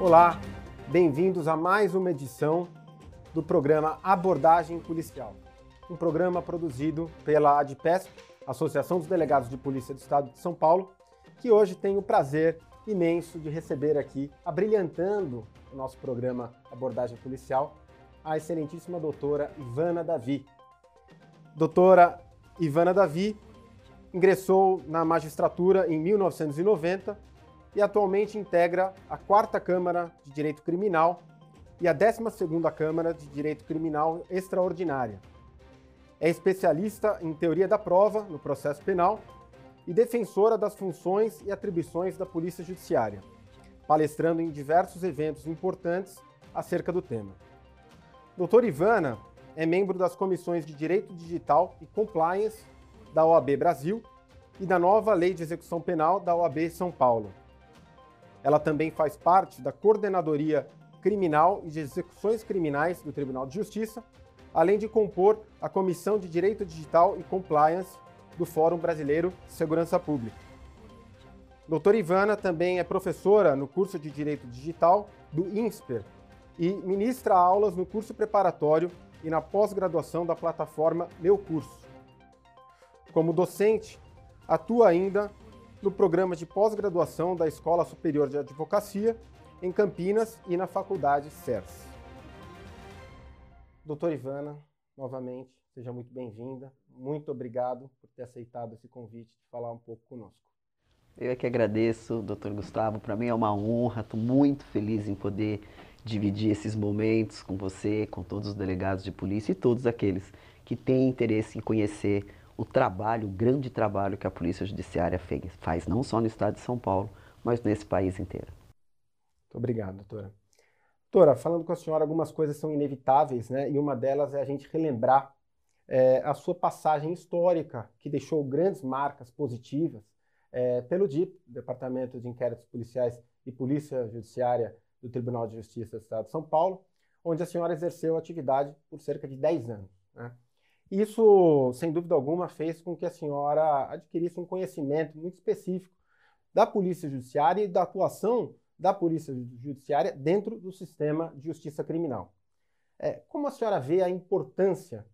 Olá, bem-vindos a mais uma edição do programa Abordagem Policial, um programa produzido pela ADPESP, Associação dos Delegados de Polícia do Estado de São Paulo, que hoje tem o prazer imenso de receber aqui, abrilhantando o nosso programa Abordagem Policial, a excelentíssima doutora Ivana Davi. Doutora Ivana Davi ingressou na magistratura em 1990 e atualmente integra a quarta Câmara de Direito Criminal e a 12ª Câmara de Direito Criminal Extraordinária. É especialista em teoria da prova no processo penal e defensora das funções e atribuições da Polícia Judiciária, palestrando em diversos eventos importantes acerca do tema. Doutora Ivana é membro das comissões de Direito Digital e Compliance da OAB Brasil e da nova Lei de Execução Penal da OAB São Paulo. Ela também faz parte da Coordenadoria Criminal e de Execuções Criminais do Tribunal de Justiça, além de compor a Comissão de Direito Digital e Compliance do Fórum Brasileiro de Segurança Pública. Doutora Ivana também é professora no curso de Direito Digital do INSPER e ministra aulas no curso preparatório e na pós-graduação da plataforma Meu Curso. Como docente, atua ainda no programa de pós-graduação da Escola Superior de Advocacia, em Campinas e na Faculdade CERS. Doutora Ivana, novamente, seja muito bem-vinda. Muito obrigado por ter aceitado esse convite de falar um pouco conosco. Eu é que agradeço, doutor Gustavo. Para mim é uma honra, estou muito feliz em poder dividir esses momentos com você, com todos os delegados de polícia e todos aqueles que têm interesse em conhecer o trabalho, o grande trabalho que a Polícia Judiciária faz, não só no estado de São Paulo, mas nesse país inteiro. Muito obrigado, doutora. Doutora, falando com a senhora, algumas coisas são inevitáveis, né? E uma delas é a gente relembrar é, a sua passagem histórica, que deixou grandes marcas positivas é, pelo DIP, Departamento de Inquéritos Policiais e Polícia Judiciária do Tribunal de Justiça do Estado de São Paulo, onde a senhora exerceu atividade por cerca de 10 anos. Né? Isso, sem dúvida alguma, fez com que a senhora adquirisse um conhecimento muito específico da Polícia Judiciária e da atuação da Polícia Judiciária dentro do sistema de justiça criminal. É, como a senhora vê a importância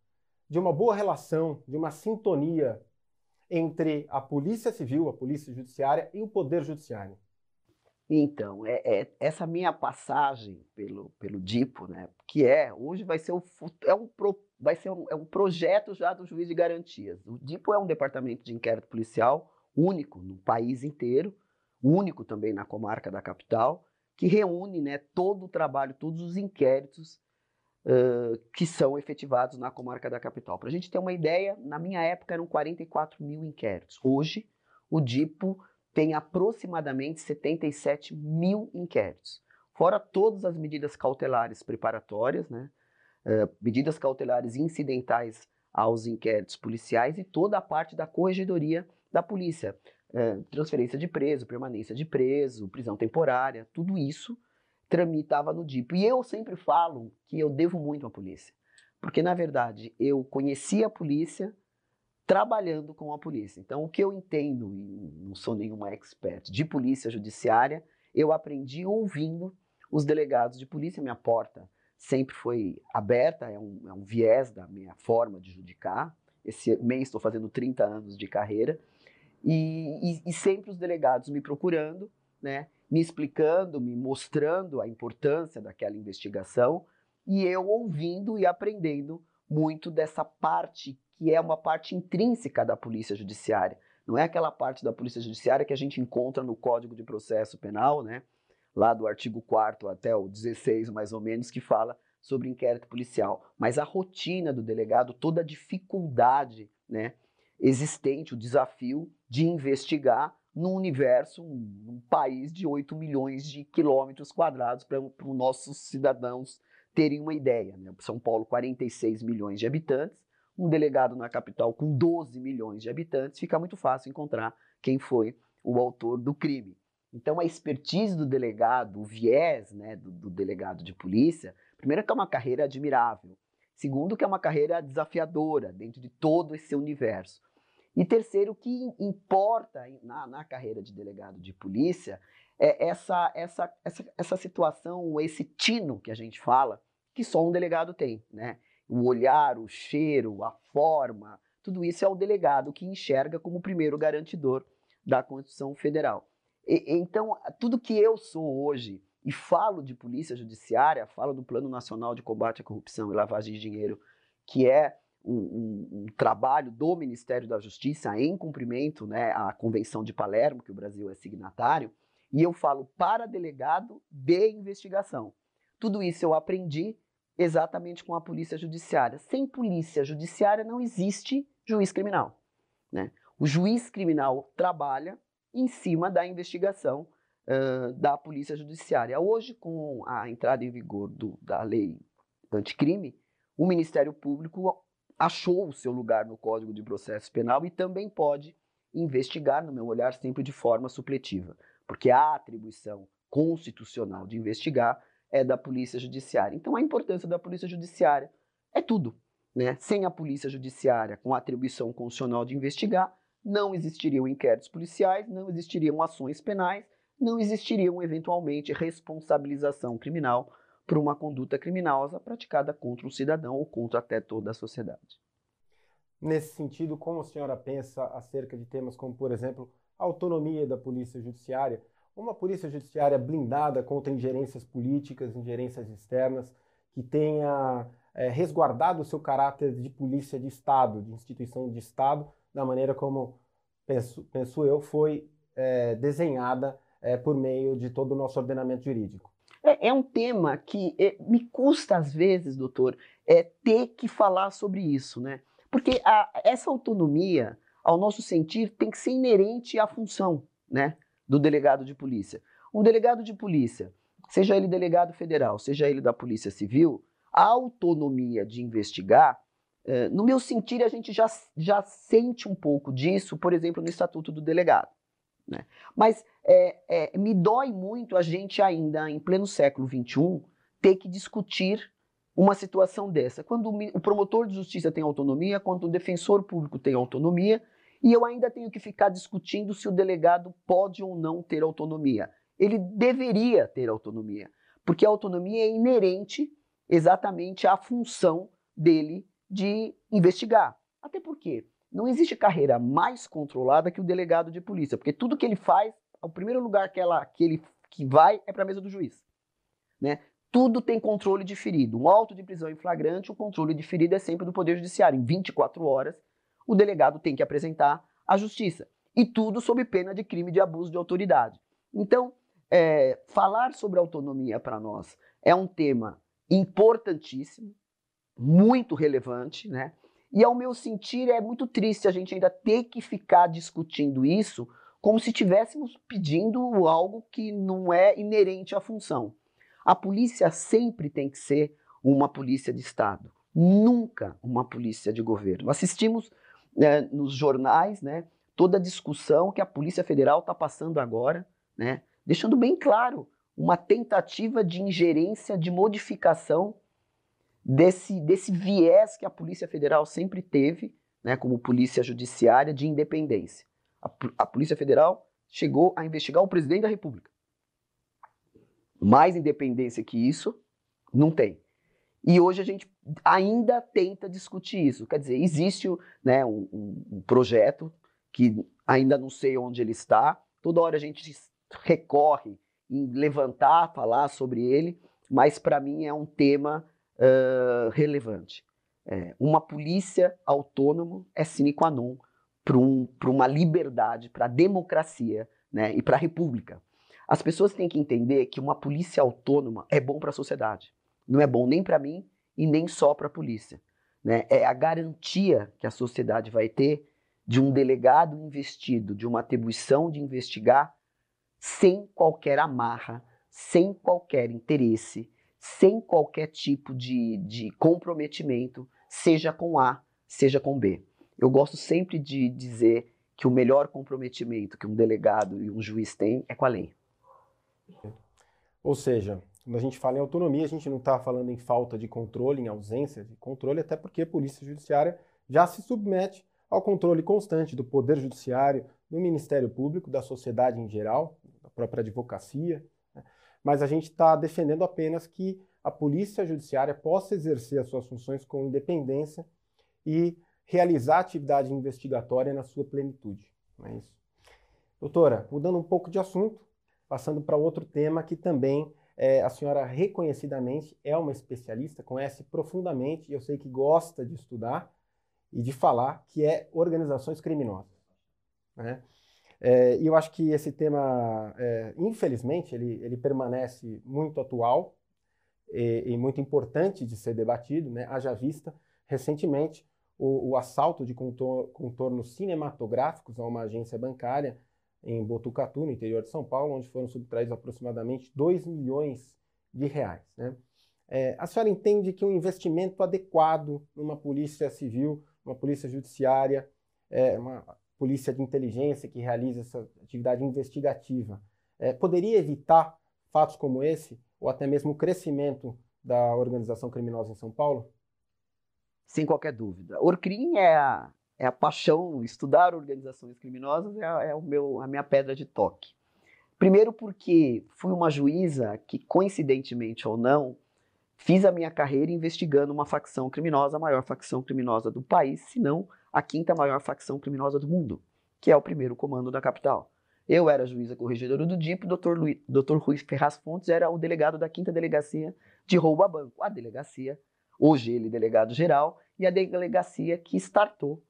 de uma boa relação, de uma sintonia entre a Polícia Civil, a Polícia Judiciária e o Poder Judiciário? Então, é, é, essa minha passagem pelo, pelo DIPO, né, que é, hoje vai ser, o, é um, vai ser um, é um projeto já do juiz de garantias. O DIPO é um departamento de inquérito policial único no país inteiro, único também na comarca da capital, que reúne né, todo o trabalho, todos os inquéritos uh, que são efetivados na comarca da capital. Para a gente ter uma ideia, na minha época eram 44 mil inquéritos. Hoje, o DIPO tem aproximadamente 77 mil inquéritos, fora todas as medidas cautelares preparatórias, né? Uh, medidas cautelares incidentais aos inquéritos policiais e toda a parte da corregedoria da polícia. Uh, transferência de preso, permanência de preso, prisão temporária, tudo isso tramitava no DIP. E eu sempre falo que eu devo muito à polícia. Porque, na verdade, eu conheci a polícia trabalhando com a polícia. Então, o que eu entendo, e não sou nenhuma expert, de polícia judiciária, eu aprendi ouvindo os delegados de polícia. Minha porta sempre foi aberta, é um, é um viés da minha forma de judicar. Esse mês estou fazendo 30 anos de carreira. E, e, e sempre os delegados me procurando, né, me explicando, me mostrando a importância daquela investigação, e eu ouvindo e aprendendo muito dessa parte que é uma parte intrínseca da polícia judiciária. Não é aquela parte da polícia judiciária que a gente encontra no Código de Processo Penal, né? Lá do artigo 4 até o 16, mais ou menos, que fala sobre inquérito policial. Mas a rotina do delegado, toda a dificuldade né, existente, o desafio de investigar num universo, um, um país de 8 milhões de quilômetros quadrados para os nossos cidadãos terem uma ideia. Né? São Paulo, 46 milhões de habitantes, um delegado na capital com 12 milhões de habitantes, fica muito fácil encontrar quem foi o autor do crime. Então, a expertise do delegado, o viés né, do, do delegado de polícia, primeiro que é uma carreira admirável, segundo que é uma carreira desafiadora dentro de todo esse universo. E terceiro, o que importa na, na carreira de delegado de polícia é essa, essa, essa, essa situação, esse tino que a gente fala, que só um delegado tem, né? O olhar, o cheiro, a forma, tudo isso é o delegado que enxerga como primeiro garantidor da Constituição Federal. E, então, tudo que eu sou hoje e falo de polícia judiciária, falo do Plano Nacional de Combate à Corrupção e Lavagem de Dinheiro, que é um, um, um, trabalho do Ministério da Justiça em cumprimento né, à Convenção de Palermo, que o Brasil é signatário, e eu falo para delegado de investigação. Tudo isso eu aprendi exatamente com a polícia judiciária. Sem polícia judiciária não existe juiz criminal. Né? O juiz criminal trabalha em cima da investigação uh, da polícia judiciária. Hoje, com a entrada em vigor do, da lei anticrime, o Ministério Público achou o seu lugar no Código de Processo Penal e também pode investigar, no meu olhar, sempre de forma supletiva, porque a atribuição constitucional de investigar é da Polícia Judiciária. Então, a importância da Polícia Judiciária é tudo. Né? Sem a Polícia Judiciária, com atribuição constitucional de investigar, não existiriam inquéritos policiais, não existiriam ações penais, não existiriam, eventualmente, responsabilização criminal por uma conduta criminosa praticada contra um cidadão ou contra até toda a sociedade. Nesse sentido, como a senhora pensa acerca de temas como, por exemplo, a autonomia da polícia judiciária, uma polícia judiciária blindada contra ingerências políticas, ingerências externas, que tenha é, resguardado o seu caráter de polícia de Estado, de instituição de Estado, da maneira como, penso, penso eu, foi é, desenhada é, por meio de todo o nosso ordenamento jurídico. É, é um tema que é, me custa, às vezes, doutor, é, ter que falar sobre isso, né? Porque a, essa autonomia, ao nosso sentir, tem que ser inerente à função né, do delegado de polícia. Um delegado de polícia, seja ele delegado federal, seja ele da Polícia Civil, a autonomia de investigar, é, no meu sentir, a gente já, já sente um pouco disso, por exemplo, no Estatuto do Delegado. Né? Mas é, é, me dói muito a gente ainda, em pleno século XXI, ter que discutir uma situação dessa. Quando o promotor de justiça tem autonomia, quando o defensor público tem autonomia, e eu ainda tenho que ficar discutindo se o delegado pode ou não ter autonomia. Ele deveria ter autonomia, porque a autonomia é inerente exatamente à função dele de investigar. Até porque não existe carreira mais controlada que o delegado de polícia, porque tudo que ele faz, o primeiro lugar que, ela, que ele que vai é para a mesa do juiz. Né? Tudo tem controle de ferido. Um auto de prisão em flagrante, o controle de ferido é sempre do Poder Judiciário. Em 24 horas, o delegado tem que apresentar à justiça. E tudo sob pena de crime de abuso de autoridade. Então, é, falar sobre autonomia para nós é um tema importantíssimo, muito relevante, né? E ao meu sentir é muito triste a gente ainda ter que ficar discutindo isso como se estivéssemos pedindo algo que não é inerente à função. A polícia sempre tem que ser uma polícia de Estado, nunca uma polícia de governo. Assistimos né, nos jornais né, toda a discussão que a Polícia Federal está passando agora, né, deixando bem claro uma tentativa de ingerência, de modificação desse, desse viés que a Polícia Federal sempre teve, né, como polícia judiciária de independência. A, a Polícia Federal chegou a investigar o presidente da República. Mais independência que isso, não tem. E hoje a gente ainda tenta discutir isso. Quer dizer, existe né, um, um, projeto que ainda não sei onde ele está. Toda hora a gente recorre em levantar, falar sobre ele, mas para mim é um tema uh, relevante. É, uma polícia autônoma é sine qua non para um, uma liberdade, para a democracia né, e para a república. As pessoas têm que entender que uma polícia autônoma é bom para a sociedade. Não é bom nem para mim e nem só para a polícia. Né? É a garantia que a sociedade vai ter de um delegado investido, de uma atribuição de investigar sem qualquer amarra, sem qualquer interesse, sem qualquer tipo de, de comprometimento, seja com A, seja com B. Eu gosto sempre de dizer que o melhor comprometimento que um delegado e um juiz têm é com a lei. Ou seja, quando a gente fala em autonomia, a gente não está falando em falta de controle, em ausência de controle, até porque a Polícia Judiciária já se submete ao controle constante do Poder Judiciário, do Ministério Público, da sociedade em geral, a própria advocacia, né? mas a gente está defendendo apenas que a polícia judiciária possa exercer as suas funções com independência e realizar a atividade investigatória na sua plenitude. Não é isso? Doutora, mudando um pouco de assunto, passando para outro tema que também é, a senhora reconhecidamente é uma especialista, conhece profundamente, e eu sei que gosta de estudar e de falar, que é organizações criminosas. Né? É, e eu acho que esse tema, é, infelizmente, ele, ele permanece muito atual e, e, muito importante de ser debatido, né? haja vista, recentemente, o, o assalto de contor contornos cinematográficos a uma agência bancária em Botucatu, no interior de São Paulo, onde foram subtraídos aproximadamente 2 milhões de reais. Né? É, a senhora entende que um investimento adequado numa polícia civil, uma polícia judiciária, é, uma polícia de inteligência que realiza essa atividade investigativa, é, poderia evitar fatos como esse, ou até mesmo o crescimento da organização criminosa em São Paulo? Sem qualquer dúvida. Orcrim é a, é a paixão, estudar organizações criminosas é, a, é o meu, a minha pedra de toque. Primeiro porque fui uma juíza que, coincidentemente ou não, fiz a minha carreira investigando uma facção criminosa, a maior facção criminosa do país, se não a quinta maior facção criminosa do mundo, que é o primeiro comando da capital. Eu era juíza corregedora do DIP, Dr. Luiz, Dr. Rui Ferraz Fontes era o delegado da quinta delegacia de roubo a banco. A delegacia, hoje ele delegado geral, e a delegacia que startou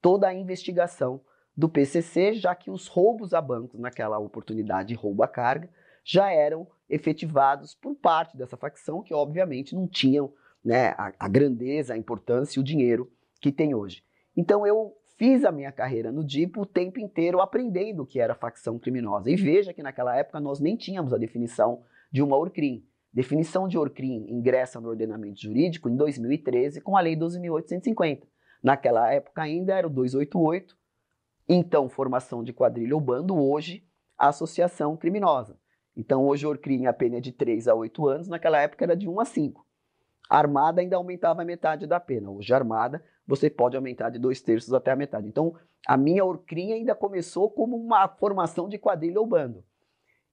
toda a investigação do PCC, já que os roubos a bancos naquela oportunidade roubo a carga já eram efetivados por parte dessa facção que obviamente não tinham né, a, a grandeza, a importância e o dinheiro que tem hoje. Então eu fiz a minha carreira no DIP o tempo inteiro aprendendo o que era facção criminosa. E veja que naquela época nós nem tínhamos a definição de uma ORCRIM. Definição de ORCRIM ingressa no ordenamento jurídico em 2013 com a Lei 12.850. Naquela época ainda era o 288, então formação de quadrilha ou bando, hoje associação criminosa. Então hoje o Orcrim a pena é de 3 a 8 anos, naquela época era de 1 a 5. A armada ainda aumentava a metade da pena. Hoje a armada você pode aumentar de dois terços até a metade. Então a minha Orcrim ainda começou como uma formação de quadrilha ou bando.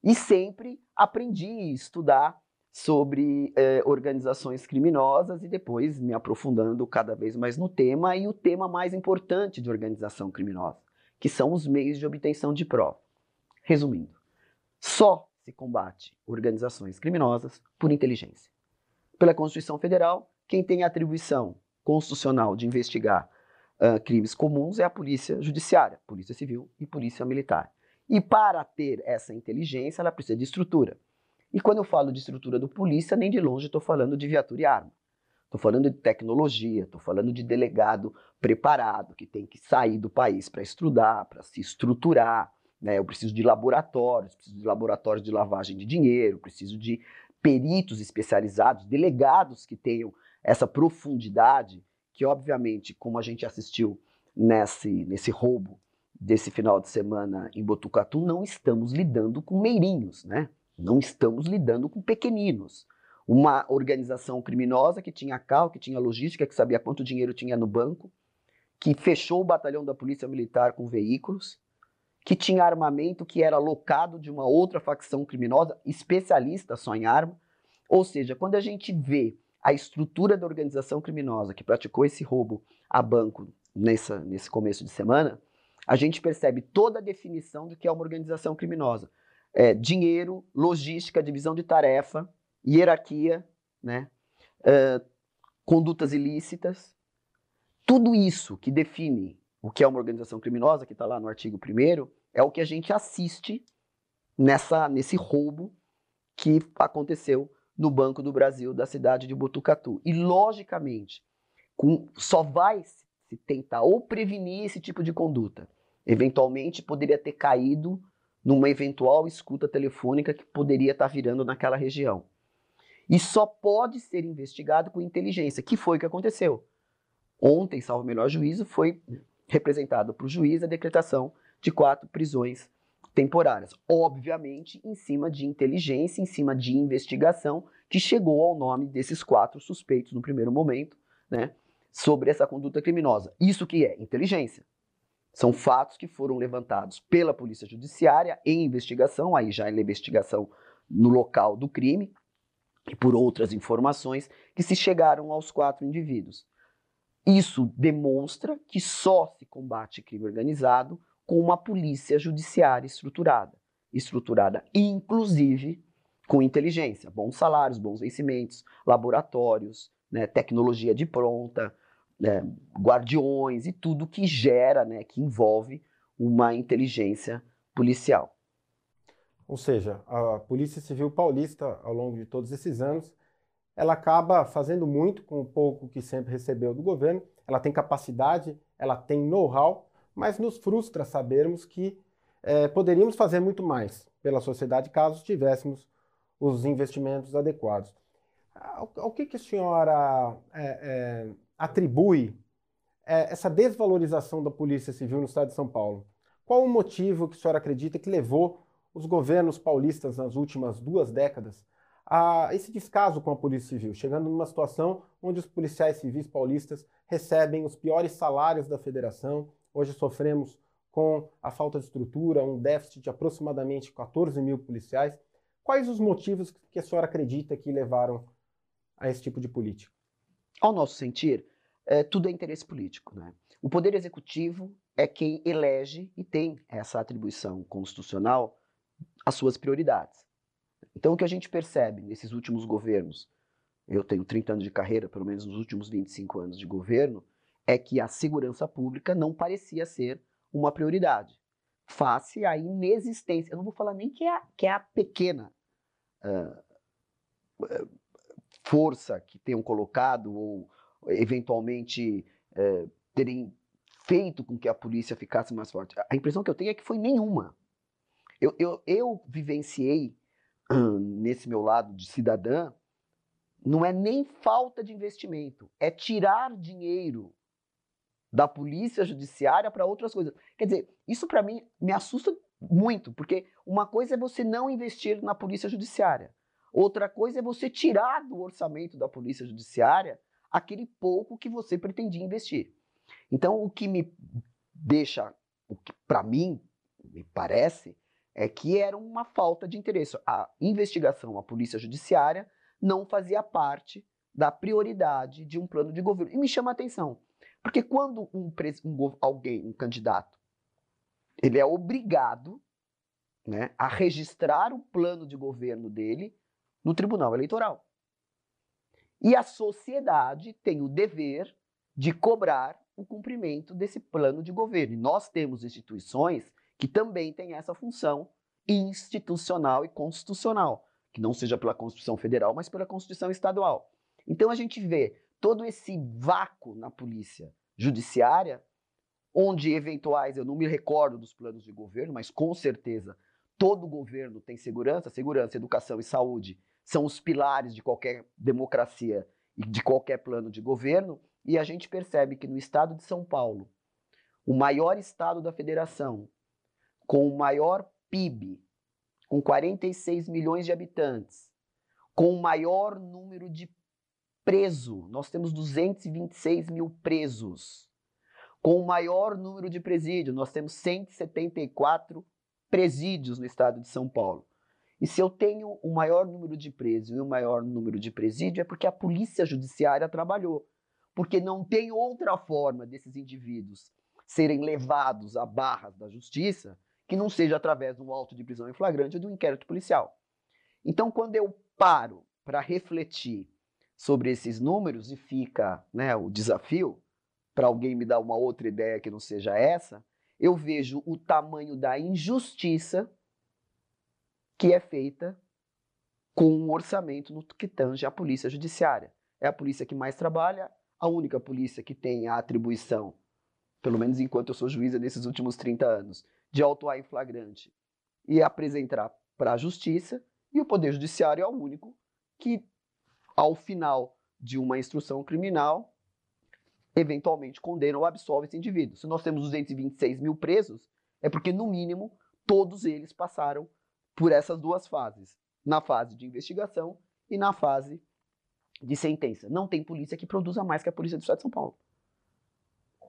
E sempre aprendi a estudar sobre eh, organizações criminosas e depois me aprofundando cada vez mais no tema e o tema mais importante de organização criminosa, que são os meios de obtenção de prova. Resumindo, só se combate organizações criminosas por inteligência. Pela Constituição Federal, quem tem a atribuição constitucional de investigar uh, crimes comuns é a Polícia Judiciária, Polícia Civil e Polícia Militar. E para ter essa inteligência, ela precisa de estrutura. E quando eu falo de estrutura do polícia, nem de longe estou falando de viatura e arma. Estou falando de tecnologia, estou falando de delegado preparado, que tem que sair do país para estudar, para se estruturar. Né? Eu preciso de laboratórios, preciso de laboratórios de lavagem de dinheiro, preciso de peritos especializados, delegados que tenham essa profundidade, que obviamente, como a gente assistiu nesse, nesse roubo desse final de semana em Botucatu, não estamos lidando com meirinhos, né? Não estamos lidando com pequeninos. Uma organização criminosa que tinha carro, que tinha logística, que sabia quanto dinheiro tinha no banco, que fechou o batalhão da Polícia Militar com veículos, que tinha armamento que era locado de uma outra facção criminosa, especialista só em arma. Ou seja, quando a gente vê a estrutura da organização criminosa que praticou esse roubo a banco nessa, nesse começo de semana, a gente percebe toda a definição do que é uma organização criminosa é, dinheiro, logística, divisão de tarefa, hierarquia, né? É, condutas ilícitas. Tudo isso que define o que é uma organização criminosa, que está lá no artigo 1 é o que a gente assiste nessa, nesse roubo que aconteceu no Banco do Brasil da cidade de Botucatu. E, logicamente, com, só vai se tentar ou prevenir esse tipo de conduta. Eventualmente, poderia ter caído numa eventual escuta telefônica que poderia estar virando naquela região. E só pode ser investigado com inteligência, que foi o que aconteceu. Ontem, salvo melhor juízo, foi representado para o juiz a decretação de quatro prisões temporárias. Obviamente, em cima de inteligência, em cima de investigação, que chegou ao nome desses quatro suspeitos no primeiro momento, né, sobre essa conduta criminosa. Isso que é inteligência. São fatos que foram levantados pela Polícia Judiciária em investigação, aí já em investigação no local do crime, e por outras informações que se chegaram aos quatro indivíduos. Isso demonstra que só se combate crime organizado com uma polícia judiciária estruturada, estruturada inclusive com inteligência, bons salários, bons vencimentos, laboratórios, né, tecnologia de pronta, né, guardiões e tudo que gera, né, que envolve uma inteligência policial. Ou seja, a Polícia Civil Paulista, ao longo de todos esses anos, ela acaba fazendo muito com o pouco que sempre recebeu do governo. Ela tem capacidade, ela tem know-how, mas nos frustra sabermos que é, poderíamos fazer muito mais pela sociedade caso tivéssemos os investimentos adequados. Ao, que, que a senhora é, é, atribui é, essa desvalorização da Polícia Civil no estado de São Paulo? Qual o motivo que a senhora acredita que levou os governos paulistas nas últimas duas décadas a esse descaso com a Polícia Civil, chegando numa situação onde os policiais civis paulistas recebem os piores salários da federação. Hoje sofremos com a falta de estrutura, um déficit de aproximadamente 14 mil policiais. Quais os motivos que a senhora acredita que levaram a esse tipo de política? Ao nosso sentir, é, tudo é interesse político. Né? O Poder Executivo é quem elege e tem essa atribuição constitucional as suas prioridades. Então, o que a gente percebe nesses últimos governos, eu tenho 30 anos de carreira, pelo menos nos últimos 25 anos de governo, é que a segurança pública não parecia ser uma prioridade. Face à inexistência, eu não vou falar nem que é a, que é a pequena uh, força que tenham colocado ou eventualmente uh, terem feito com que a polícia ficasse mais forte. A impressão que eu tenho é que foi nenhuma. Eu, eu, eu vivenciei nesse meu lado de cidadã, não é nem falta de investimento, é tirar dinheiro da polícia judiciária para outras coisas. Quer dizer, isso para mim me assusta muito, porque uma coisa é você não investir na polícia judiciária, outra coisa é você tirar do orçamento da polícia judiciária aquele pouco que você pretendia investir. Então, o que me deixa, o que para mim me parece, é que era uma falta de interesse. A investigação, a polícia judiciária, não fazia parte da prioridade de um plano de governo. E me chama a atenção, porque quando um, um alguém, um candidato, ele é obrigado né, a registrar o plano de governo dele no Tribunal Eleitoral. E a sociedade tem o dever de cobrar o cumprimento desse plano de governo. E nós temos instituições que também tem essa função institucional e constitucional, que não seja pela Constituição Federal, mas pela Constituição Estadual. Então a gente vê todo esse vácuo na polícia judiciária, onde eventuais, eu não me recordo dos planos de governo, mas com certeza todo governo tem segurança, segurança, educação e saúde são os pilares de qualquer democracia e de qualquer plano de governo, e a gente percebe que no estado de São Paulo, o maior estado da federação, com o maior PIB, com 46 milhões de habitantes, com o maior número de presos, nós temos 226 mil presos, com o maior número de presídios, nós temos 174 presídios no estado de São Paulo. E se eu tenho o maior número de presos e o maior número de presídio, é porque a polícia judiciária trabalhou. Porque não tem outra forma desses indivíduos serem levados a barras da justiça que não seja através de um auto de prisão em flagrante ou de um inquérito policial. Então, quando eu paro para refletir sobre esses números e fica né, o desafio para alguém me dar uma outra ideia que não seja essa, eu vejo o tamanho da injustiça que é feita com um orçamento no que tange a polícia judiciária. É a polícia que mais trabalha, a única polícia que tem a atribuição, pelo menos enquanto eu sou juíza nesses últimos 30 anos, de autuar em flagrante e apresentar para a justiça, e o Poder Judiciário é o único que, ao final de uma instrução criminal, eventualmente condena ou absolve esse indivíduo. Se nós temos 226 mil presos, é porque, no mínimo, todos eles passaram por essas duas fases: na fase de investigação e na fase de sentença. Não tem polícia que produza mais que a Polícia do Estado de São Paulo.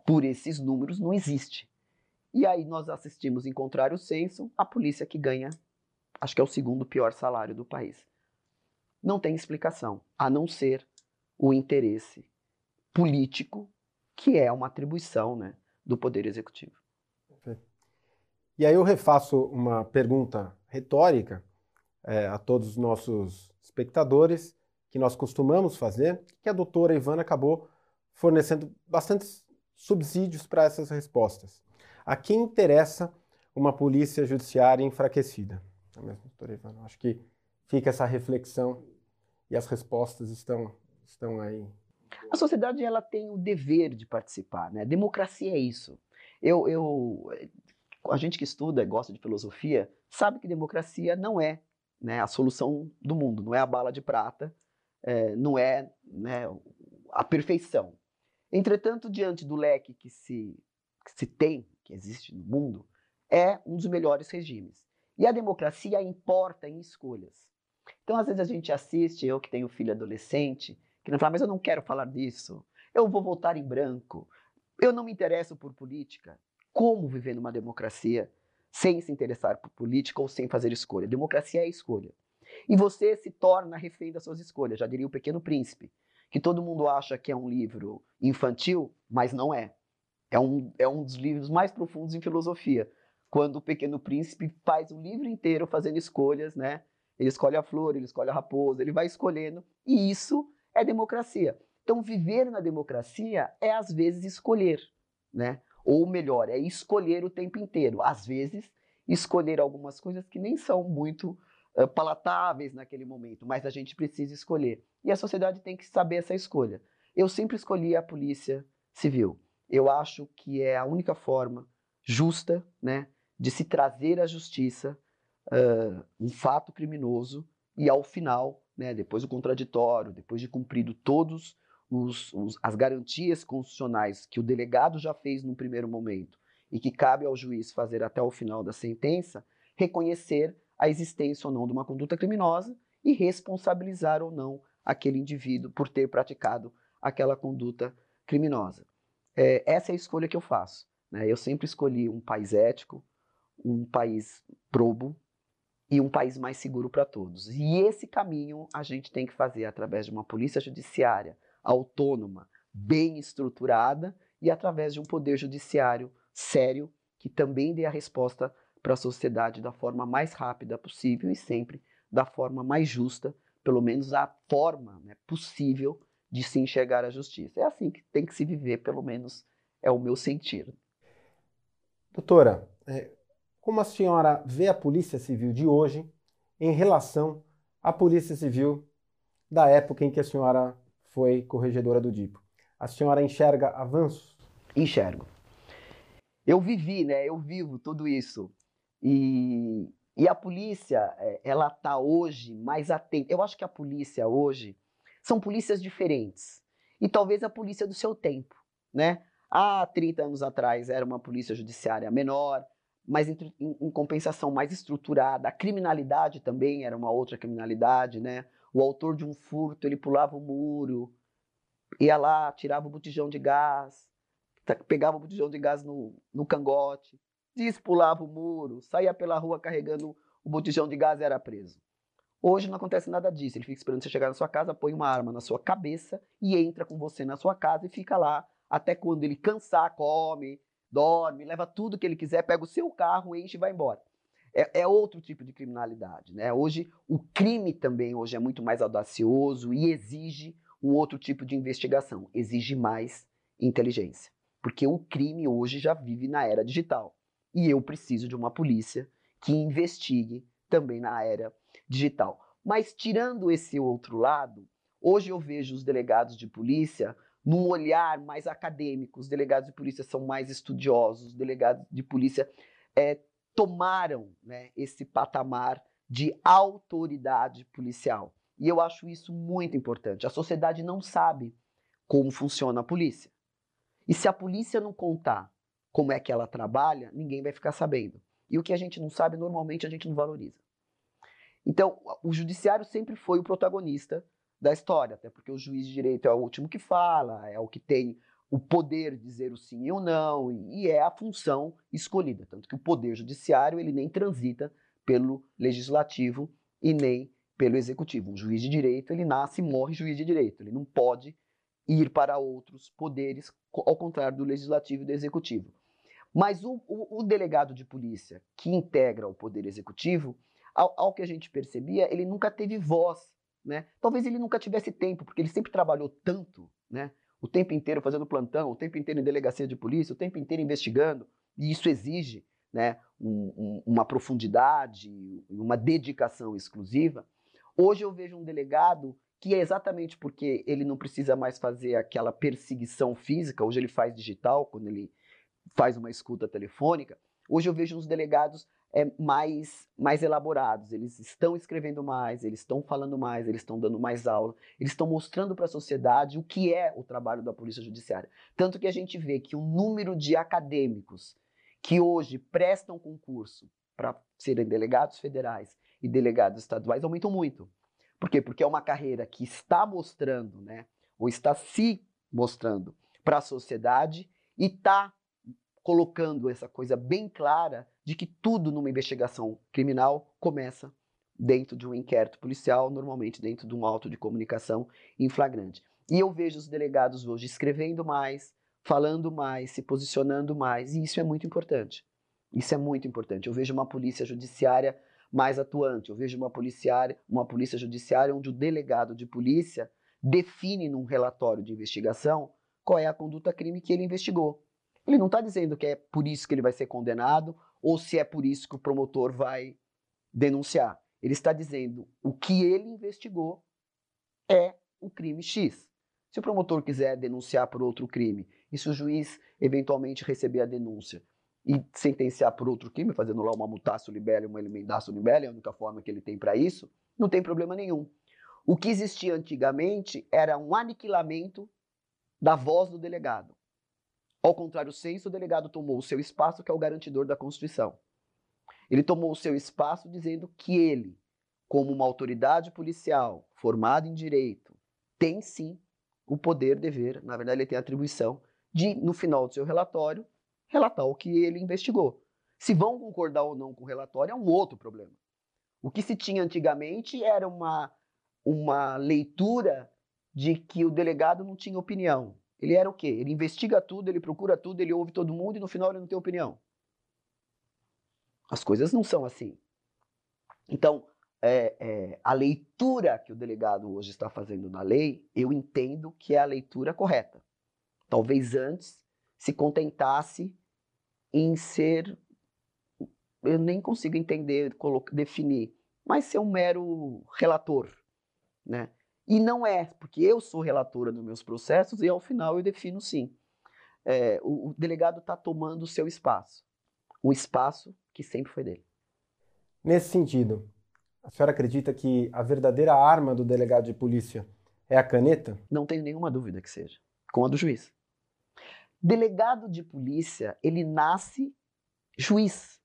Por esses números, não existe. E aí nós assistimos, em contrário senso, a polícia que ganha, acho que é o segundo pior salário do país. Não tem explicação, a não ser o interesse político, que é uma atribuição né, do Poder Executivo. E aí eu refaço uma pergunta retórica é, a todos os nossos espectadores, que nós costumamos fazer, que a doutora Ivana acabou fornecendo bastantes subsídios para essas respostas. A quem interessa uma polícia judiciária enfraquecida? É mesmo, doutora Ivana? Acho que fica essa reflexão e as respostas estão, estão aí. A sociedade ela tem o dever de participar, né? Democracia é isso. Eu, eu, a gente que estuda e gosta de filosofia sabe que democracia não é né, a solução do mundo, não é a bala de prata, é, não é né, a perfeição. Entretanto, diante do leque que se, que se tem, que existe no mundo, é um dos melhores regimes. E a democracia importa em escolhas. Então, às vezes a gente assiste, eu que tenho filho adolescente, que não fala, mas eu não quero falar disso, eu vou votar em branco, eu não me interesso por política. Como viver numa democracia sem se interessar por política ou sem fazer escolha? Democracia é escolha. E você se torna refém das suas escolhas, já diria o Pequeno Príncipe, que todo mundo acha que é um livro infantil, mas não é. É um, é um dos livros mais profundos em filosofia. Quando o Pequeno Príncipe faz o livro inteiro fazendo escolhas, né? Ele escolhe a flor, ele escolhe a raposa, ele vai escolhendo, e isso é democracia. Então, viver na democracia é, às vezes, escolher, né? Ou melhor, é escolher o tempo inteiro. Às vezes, escolher algumas coisas que nem são muito uh, palatáveis naquele momento, mas a gente precisa escolher. E a sociedade tem que saber essa escolha. Eu sempre escolhi a polícia civil. Eu acho que é a única forma justa, né, de se trazer à justiça uh, um fato criminoso e ao final, né, depois do contraditório, depois de cumprido todos os, os, as garantias constitucionais que o delegado já fez no primeiro momento e que cabe ao juiz fazer até o final da sentença, reconhecer a existência ou não de uma conduta criminosa e responsabilizar ou não aquele indivíduo por ter praticado aquela conduta criminosa. É, essa é a escolha que eu faço. Né? Eu sempre escolhi um país ético, um país probo e um país mais seguro para todos. E esse caminho a gente tem que fazer através de uma polícia judiciária autônoma, bem estruturada e através de um poder judiciário sério que também dê a resposta para a sociedade da forma mais rápida possível e sempre da forma mais justa, pelo menos a forma né, possível de se enxergar a justiça. É assim que tem que se viver, pelo menos é o meu sentir. Doutora, é, como a senhora vê a Polícia Civil de hoje em relação à Polícia Civil da época em que a senhora foi corregedora do DIPO. A senhora enxerga avanços? Enxergo. Eu vivi, né? Eu vivo tudo isso. E, e a polícia, é, ela está hoje mais atenta. Eu acho que a polícia hoje são polícias diferentes. E talvez a polícia do seu tempo, né? Há 30 anos atrás era uma polícia judiciária menor, mas em, em, em compensação mais estruturada. A criminalidade também era uma outra criminalidade, né? O autor de um furto, ele pulava o muro, ia lá, tirava o botijão de gás, pegava o botijão de gás no, no cangote, despulava o muro, saía pela rua carregando o botijão de gás e era preso. Hoje não acontece nada disso. Ele fica esperando você chegar na sua casa, põe uma arma na sua cabeça e entra com você na sua casa e fica lá até quando ele cansar, come, dorme, leva tudo que ele quiser, pega o seu carro, enche e vai embora é, é, outro tipo de criminalidade. Né? Hoje, o crime também hoje é muito mais audacioso e exige um outro tipo de investigação, exige mais inteligência. Porque o crime hoje já vive na era digital. E eu preciso de uma polícia que investigue também na era digital. Mas tirando esse outro lado, hoje eu vejo os delegados de polícia num olhar mais acadêmico. Os delegados de polícia são mais estudiosos, os delegados de polícia é, tomaram né, esse patamar de autoridade policial. E eu acho isso muito importante. A sociedade não sabe como funciona a polícia. E se a polícia não contar como é que ela trabalha, ninguém vai ficar sabendo. E o que a gente não sabe, normalmente a gente não valoriza. Então, o judiciário sempre foi o protagonista da história, até porque o juiz de direito é o último que fala, é o que tem o poder dizer o sim e o não, e é a função escolhida. Tanto que o poder judiciário ele nem transita pelo legislativo e nem pelo executivo. Um juiz de direito ele nasce e morre juiz de direito. Ele não pode ir para outros poderes, ao contrário do legislativo e do executivo. Mas o, o, o delegado de polícia que integra o poder executivo, ao, ao, que a gente percebia, ele nunca teve voz. Né? Talvez ele nunca tivesse tempo, porque ele sempre trabalhou tanto, né? O tempo inteiro fazendo plantão, o tempo inteiro em delegacia de polícia, o tempo inteiro investigando, e isso exige né, um, um, uma profundidade, uma dedicação exclusiva. Hoje eu vejo um delegado que é exatamente porque ele não precisa mais fazer aquela perseguição física, hoje ele faz digital, quando ele faz uma escuta telefônica. Hoje eu vejo uns delegados é, mais, mais elaborados, eles estão escrevendo mais, eles estão falando mais, eles estão dando mais aula, eles estão mostrando para a sociedade o que é o trabalho da Polícia Judiciária. Tanto que a gente vê que o número de acadêmicos que hoje prestam concurso para serem delegados federais e delegados estaduais aumentam muito. Por quê? Porque é uma carreira que está mostrando, né, ou está se mostrando para a sociedade e está colocando essa coisa bem clara de que tudo numa investigação criminal começa dentro de um inquérito policial, normalmente dentro de um auto de comunicação em flagrante. E eu vejo os delegados hoje escrevendo mais, falando mais, se posicionando mais, e isso é muito importante. Isso é muito importante. Eu vejo uma polícia judiciária mais atuante. Eu vejo uma policiária, uma polícia judiciária onde o delegado de polícia define num relatório de investigação qual é a conduta crime que ele investigou. Ele não está dizendo que é por isso que ele vai ser condenado ou se é por isso que o promotor vai denunciar. Ele está dizendo o que ele investigou é o crime X. Se o promotor quiser denunciar por outro crime e se o juiz eventualmente receber a denúncia e sentenciar por outro crime, fazendo lá uma mutácio libelli, uma eliminação libelli, é a única forma que ele tem para isso, não tem problema nenhum. O que existia antigamente era um aniquilamento da voz do delegado. Ao contrário senso, o delegado tomou o seu espaço, que é o garantidor da Constituição. Ele tomou o seu espaço dizendo que ele, como uma autoridade policial formada em direito, tem sim o poder, dever, na verdade, ele tem a atribuição de, no final do seu relatório, relatar o que ele investigou. Se vão concordar ou não com o relatório é um outro problema. O que se tinha antigamente era uma, uma leitura de que o delegado não tinha opinião. Ele era o quê? Ele investiga tudo, ele procura tudo, ele ouve todo mundo e no final ele não tem opinião. As coisas não são assim. Então, é, é, a leitura que o delegado hoje está fazendo na lei, eu entendo que é a leitura correta. Talvez antes se contentasse em ser, eu nem consigo entender, definir, mas ser um mero relator, né? E não é, porque eu sou relatora dos meus processos e ao final eu defino sim. É, o, o delegado está tomando o seu espaço, um espaço que sempre foi dele. Nesse sentido, a senhora acredita que a verdadeira arma do delegado de polícia é a caneta? Não tenho nenhuma dúvida que seja, com a do juiz. Delegado de polícia, ele nasce juiz.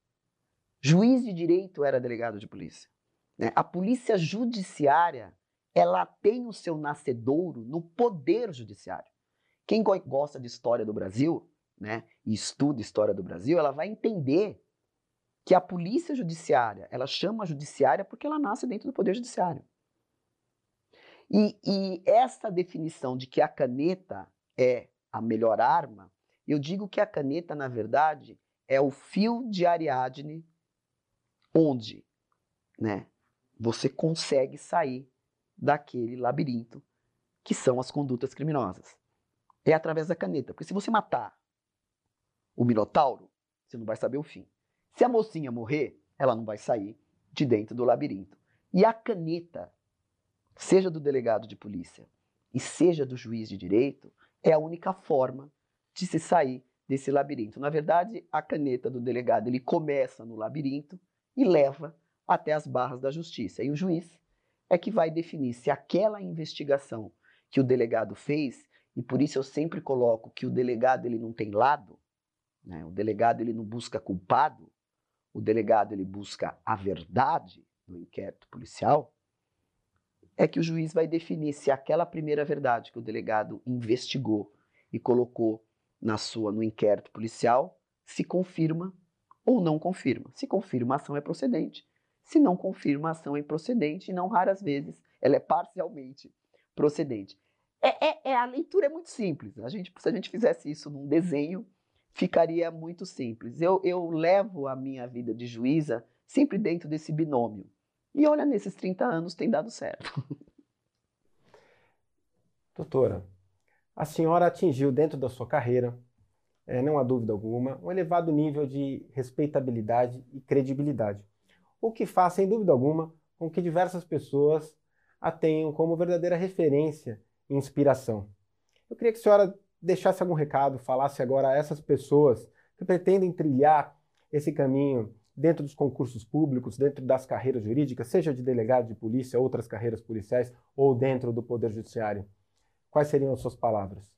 Juiz de direito era delegado de polícia. Né? A polícia judiciária, ela tem o seu nascedouro no poder judiciário. Quem gosta de história do Brasil, né, e estuda história do Brasil, ela vai entender que a polícia judiciária, ela chama judiciária porque ela nasce dentro do poder judiciário. E, e essa definição de que a caneta é a melhor arma, eu digo que a caneta, na verdade, é o fio de Ariadne onde né, você consegue sair daquele labirinto que são as condutas criminosas. É através da caneta. Porque se você matar o Minotauro, você não vai saber o fim. Se a mocinha morrer, ela não vai sair de dentro do labirinto. E a caneta, seja do delegado de polícia e seja do juiz de direito, é a única forma de se sair desse labirinto. Na verdade, a caneta do delegado ele começa no labirinto e leva até as barras da justiça. E o juiz é que vai definir se aquela investigação que o delegado fez, e por isso eu sempre coloco que o delegado ele não tem lado, né? o delegado ele não busca culpado, o delegado ele busca a verdade do inquérito policial, é que o juiz vai definir se aquela primeira verdade que o delegado investigou e colocou na sua no inquérito policial se confirma ou não confirma. Se confirma, a ação é procedente. Se não confirma, a ação improcedente e não raras vezes ela é parcialmente procedente. É, é, é, a leitura é muito simples. A gente, se a gente fizesse isso num desenho, ficaria muito simples. Eu, eu levo a minha vida de juíza sempre dentro desse binômio. E olha, nesses 30 anos tem dado certo. Doutora, a senhora atingiu dentro da sua carreira, é, não há dúvida alguma, um elevado nível de respeitabilidade e credibilidade, o que faz, sem dúvida alguma, com que diversas pessoas a tenham como verdadeira referência e inspiração. Eu queria que a senhora deixasse algum recado, falasse agora a essas pessoas que pretendem trilhar esse caminho dentro dos concursos públicos, dentro das carreiras jurídicas, seja de delegado de polícia, outras carreiras policiais ou dentro do Poder Judiciário? Quais seriam as suas palavras?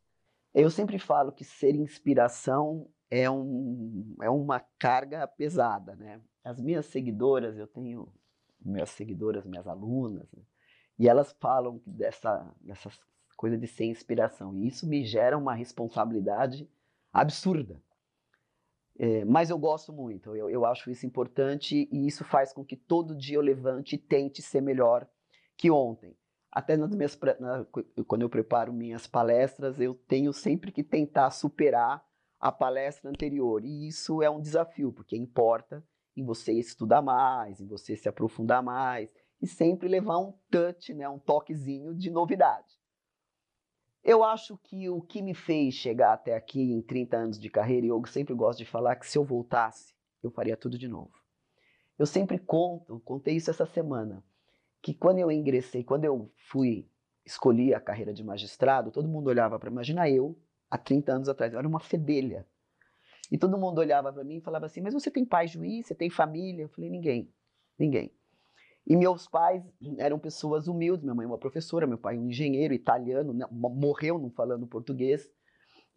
Eu sempre falo que ser inspiração é, um, é uma carga pesada, né? As minhas seguidoras, eu tenho minhas seguidoras, minhas alunas, né? e elas falam dessa, dessa coisa de ser inspiração. E isso me gera uma responsabilidade absurda. É, mas eu gosto muito, eu, eu acho isso importante e isso faz com que todo dia eu levante e tente ser melhor que ontem. Até nas minhas, na, quando eu preparo minhas palestras, eu tenho sempre que tentar superar a palestra anterior. E isso é um desafio, porque importa em você estudar mais, em você se aprofundar mais e sempre levar um touch, né, um toquezinho de novidade. Eu acho que o que me fez chegar até aqui em 30 anos de carreira, e eu sempre gosto de falar que se eu voltasse, eu faria tudo de novo. Eu sempre conto, contei isso essa semana, que quando eu ingressei, quando eu fui, escolhi a carreira de magistrado, todo mundo olhava para imagina eu, há 30 anos atrás, eu era uma fedelha. E todo mundo olhava para mim e falava assim: Mas você tem pai juiz? Você tem família? Eu falei: Ninguém, ninguém. E meus pais eram pessoas humildes. Minha mãe é uma professora, meu pai é um engenheiro italiano, né, morreu não falando português.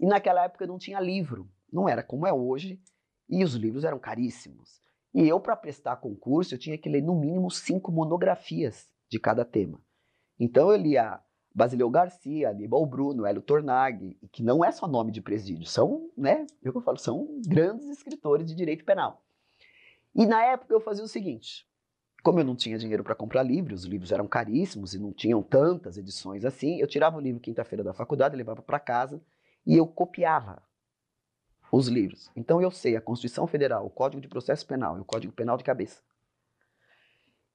E naquela época não tinha livro, não era como é hoje, e os livros eram caríssimos. E eu, para prestar concurso, eu tinha que ler no mínimo cinco monografias de cada tema. Então eu lia Basileu Garcia, Aníbal Bruno, Hélio Tornag, que não é só nome de presídio, são, né, é eu falo, são grandes escritores de direito penal. E na época eu fazia o seguinte, como eu não tinha dinheiro para comprar livros, os livros eram caríssimos e não tinham tantas edições assim, eu tirava o livro quinta-feira da faculdade, levava para casa e eu copiava os livros. Então eu sei a Constituição Federal, o Código de Processo Penal e o Código Penal de cabeça.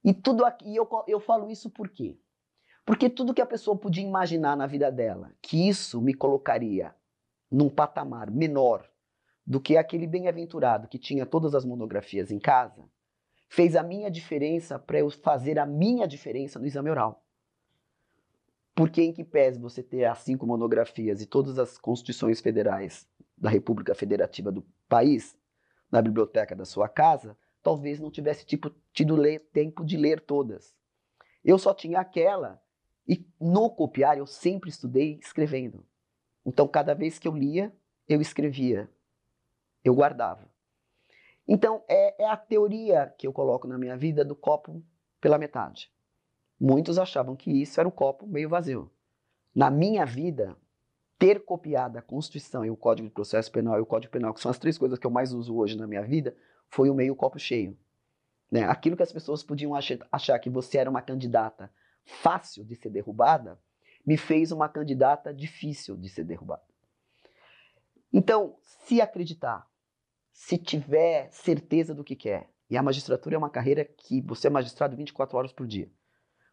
E tudo aqui, eu, eu falo isso por quê? Porque tudo que a pessoa podia imaginar na vida dela, que isso me colocaria num patamar menor do que aquele bem-aventurado que tinha todas as monografias em casa, fez a minha diferença para eu fazer a minha diferença no exame oral. Porque em que pese você ter as cinco monografias e todas as constituições federais da República Federativa do país na biblioteca da sua casa, talvez não tivesse tipo, tido ler, tempo de ler todas. Eu só tinha aquela e no copiar eu sempre estudei escrevendo. Então cada vez que eu lia, eu escrevia, eu guardava. Então, é, é a teoria que eu coloco na minha vida do copo pela metade. Muitos achavam que isso era o copo meio vazio. Na minha vida, ter copiado a Constituição e o Código de Processo Penal e o Código Penal, que são as três coisas que eu mais uso hoje na minha vida, foi o meio copo cheio. Né? Aquilo que as pessoas podiam achar que você era uma candidata fácil de ser derrubada, me fez uma candidata difícil de ser derrubada. Então, se acreditar se tiver certeza do que quer. E a magistratura é uma carreira que você é magistrado 24 horas por dia,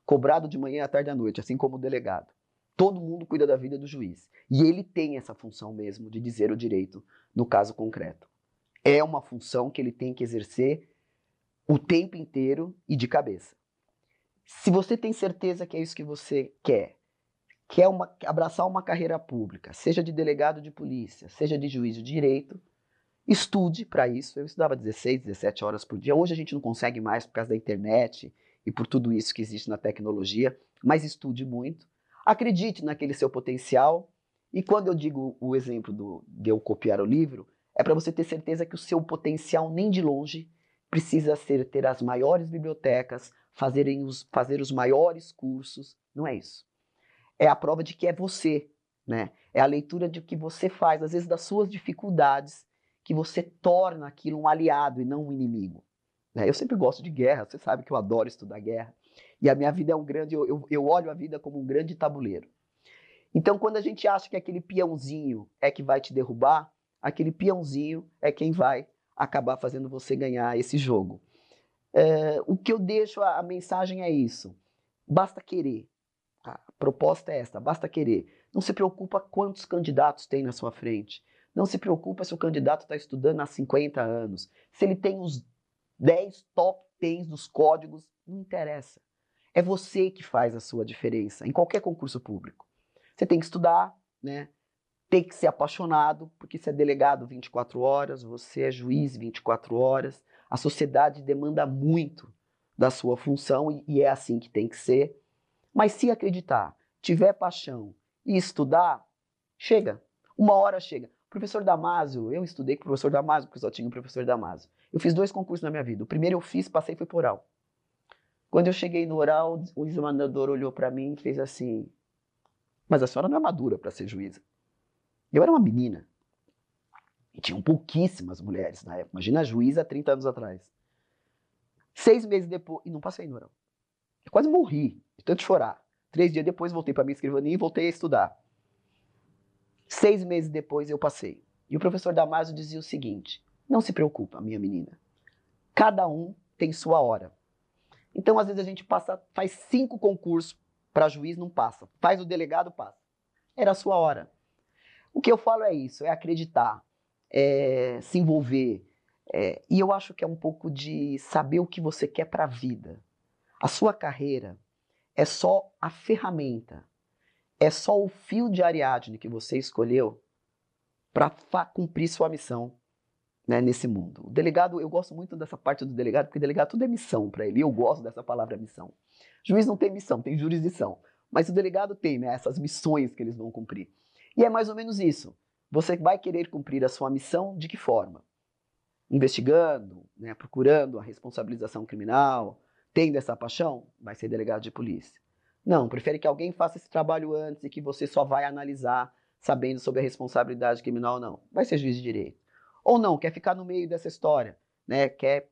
cobrado de manhã à tarde à noite, assim como o delegado. Todo mundo cuida da vida do juiz. E ele tem essa função mesmo de dizer o direito no caso concreto. É uma função que ele tem que exercer o tempo inteiro e de cabeça. Se você tem certeza que é isso que você quer, quer uma, abraçar uma carreira pública, seja de delegado de polícia, seja de juiz de direito, Estude para isso. Eu estudava 16, 17 horas por dia. Hoje a gente não consegue mais por causa da internet e por tudo isso que existe na tecnologia, mas estude muito. Acredite naquele seu potencial. E quando eu digo o exemplo do, de eu copiar o livro, é para você ter certeza que o seu potencial, nem de longe, precisa ser ter as maiores bibliotecas, fazerem os, fazer os maiores cursos. Não é isso. É a prova de que é você né? É a leitura de que você faz, às vezes das suas dificuldades, que você torna aquilo um aliado e não um inimigo. Né? Eu sempre gosto de guerra, você sabe que eu adoro estudar guerra. E a minha vida é um grande, eu, eu, eu olho a vida como um grande tabuleiro. Então, quando a gente acha que aquele peãozinho é que vai te derrubar, aquele peãozinho é quem vai acabar fazendo você ganhar esse jogo. É, o que eu deixo, a, a mensagem é isso. Basta querer. A proposta é esta, basta querer. Não se preocupa quantos candidatos tem na sua frente. Não se preocupa se o candidato está estudando há 50 anos. Se ele tem os 10 top 10 dos códigos, não interessa. É você que faz a sua diferença em qualquer concurso público. Você tem que estudar, né? Tem que ser apaixonado, porque você é delegado 24 horas, você é juiz 24 horas. A sociedade demanda muito da sua função e, e é assim que tem que ser. Mas se acreditar, tiver paixão e estudar, chega. Uma hora chega. Professor Damásio, eu estudei com o professor Damásio, porque só tinha o professor Damásio. Eu fiz dois concursos na minha vida. O primeiro eu fiz, passei, foi por oral. Quando eu cheguei no oral, o examinador olhou para mim e fez assim: mas a senhora não é madura para ser juíza. Eu era uma menina. E tinham pouquíssimas mulheres na época. Imagina a juíza há 30 anos atrás. Seis meses depois. E não passei no oral. Eu quase morri de tanto chorar. Três dias depois voltei para minha escrivaninha e voltei a estudar. Seis meses depois eu passei. E o professor Damaso dizia o seguinte: Não se preocupa, minha menina. Cada um tem sua hora. Então, às vezes, a gente passa, faz cinco concursos para juiz não passa. Faz o delegado, passa. Era a sua hora. O que eu falo é isso, é acreditar, é se envolver. É, e eu acho que é um pouco de saber o que você quer para a vida. A sua carreira é só a ferramenta, é só o fio de Ariadne que você escolheu para cumprir sua missão né, nesse mundo. O delegado, eu gosto muito dessa parte do delegado, porque delegado tudo é missão para ele. Eu gosto dessa palavra missão. Juiz não tem missão, tem jurisdição. Mas o delegado tem né, essas missões que eles vão cumprir. E é mais ou menos isso. Você vai querer cumprir a sua missão de que forma? Investigando, né, procurando a responsabilização criminal, tendo essa paixão? Vai ser delegado de polícia. Não, prefere que alguém faça esse trabalho antes e que você só vai analisar sabendo sobre a responsabilidade criminal ou não. Vai ser juiz de direito. Ou não, quer ficar no meio dessa história, né? quer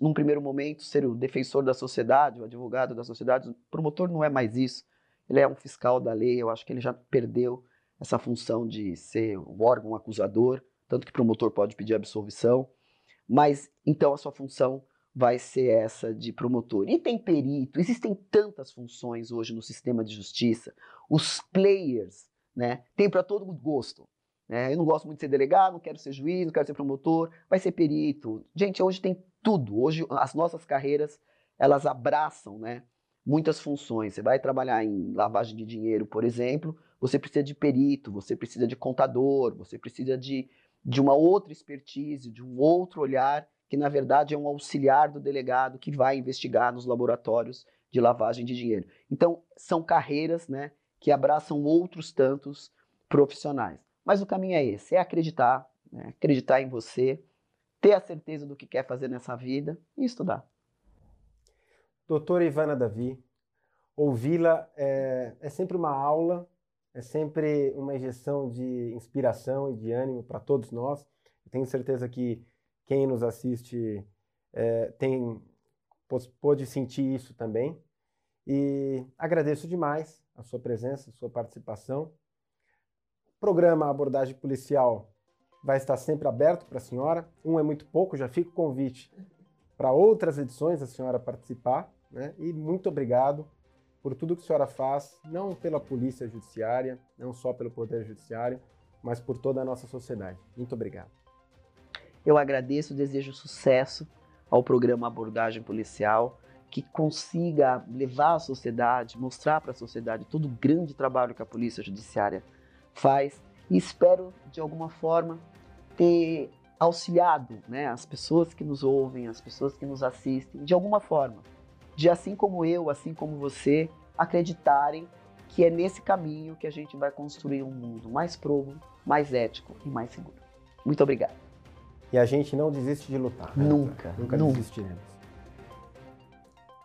num primeiro momento, ser o defensor da sociedade, o advogado da sociedade. O promotor não é mais isso. Ele é um fiscal da lei. Eu acho que ele já perdeu essa função de ser o órgão acusador, tanto que o promotor pode pedir absolvição. Mas então a sua função vai ser essa de promotor. E tem perito, existem tantas funções hoje no sistema de justiça. Os players, né? Tem para todo gosto. Né? Eu não gosto muito de ser delegado, não quero ser juiz, não quero ser promotor, vai ser perito. Gente, hoje tem tudo. Hoje as nossas carreiras, elas abraçam, né? Muitas funções. Você vai trabalhar em lavagem de dinheiro, por exemplo, você precisa de perito, você precisa de contador, você precisa de, de uma outra expertise, de um outro olhar, que na verdade é um auxiliar do delegado que vai investigar nos laboratórios de lavagem de dinheiro. Então, são carreiras né, que abraçam outros tantos profissionais. Mas o caminho é esse: é acreditar, né, acreditar em você, ter a certeza do que quer fazer nessa vida e estudar. Doutora Ivana Davi, ouvi-la é, é sempre uma aula, é sempre uma injeção de inspiração e de ânimo para todos nós. tenho certeza que quem nos assiste é, tem pode sentir isso também. E agradeço demais a sua presença, a sua participação. O programa Abordagem Policial vai estar sempre aberto para a senhora. Um é muito pouco, já fica o convite para outras edições da senhora participar. Né? E muito obrigado por tudo que a senhora faz, não pela Polícia Judiciária, não só pelo Poder Judiciário, mas por toda a nossa sociedade. Muito obrigado. Eu agradeço, desejo sucesso ao programa Abordagem Policial, que consiga levar à sociedade, mostrar para a sociedade todo o grande trabalho que a Polícia Judiciária faz e espero, de alguma forma, ter auxiliado né, as pessoas que nos ouvem, as pessoas que nos assistem, de alguma forma, de assim como eu, assim como você, acreditarem que é nesse caminho que a gente vai construir um mundo mais probo, mais ético e mais seguro. Muito obrigado. E a gente não desiste de lutar. Né? Nunca. Nunca, nunca desistiremos.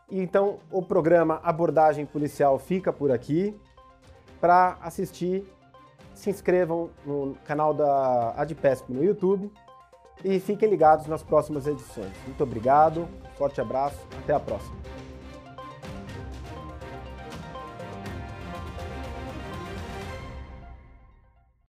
Então, o programa Abordagem Policial fica por aqui. Para assistir se inscrevam no canal da Adpesp no YouTube e fiquem ligados nas próximas edições. Muito obrigado, forte abraço, até a próxima.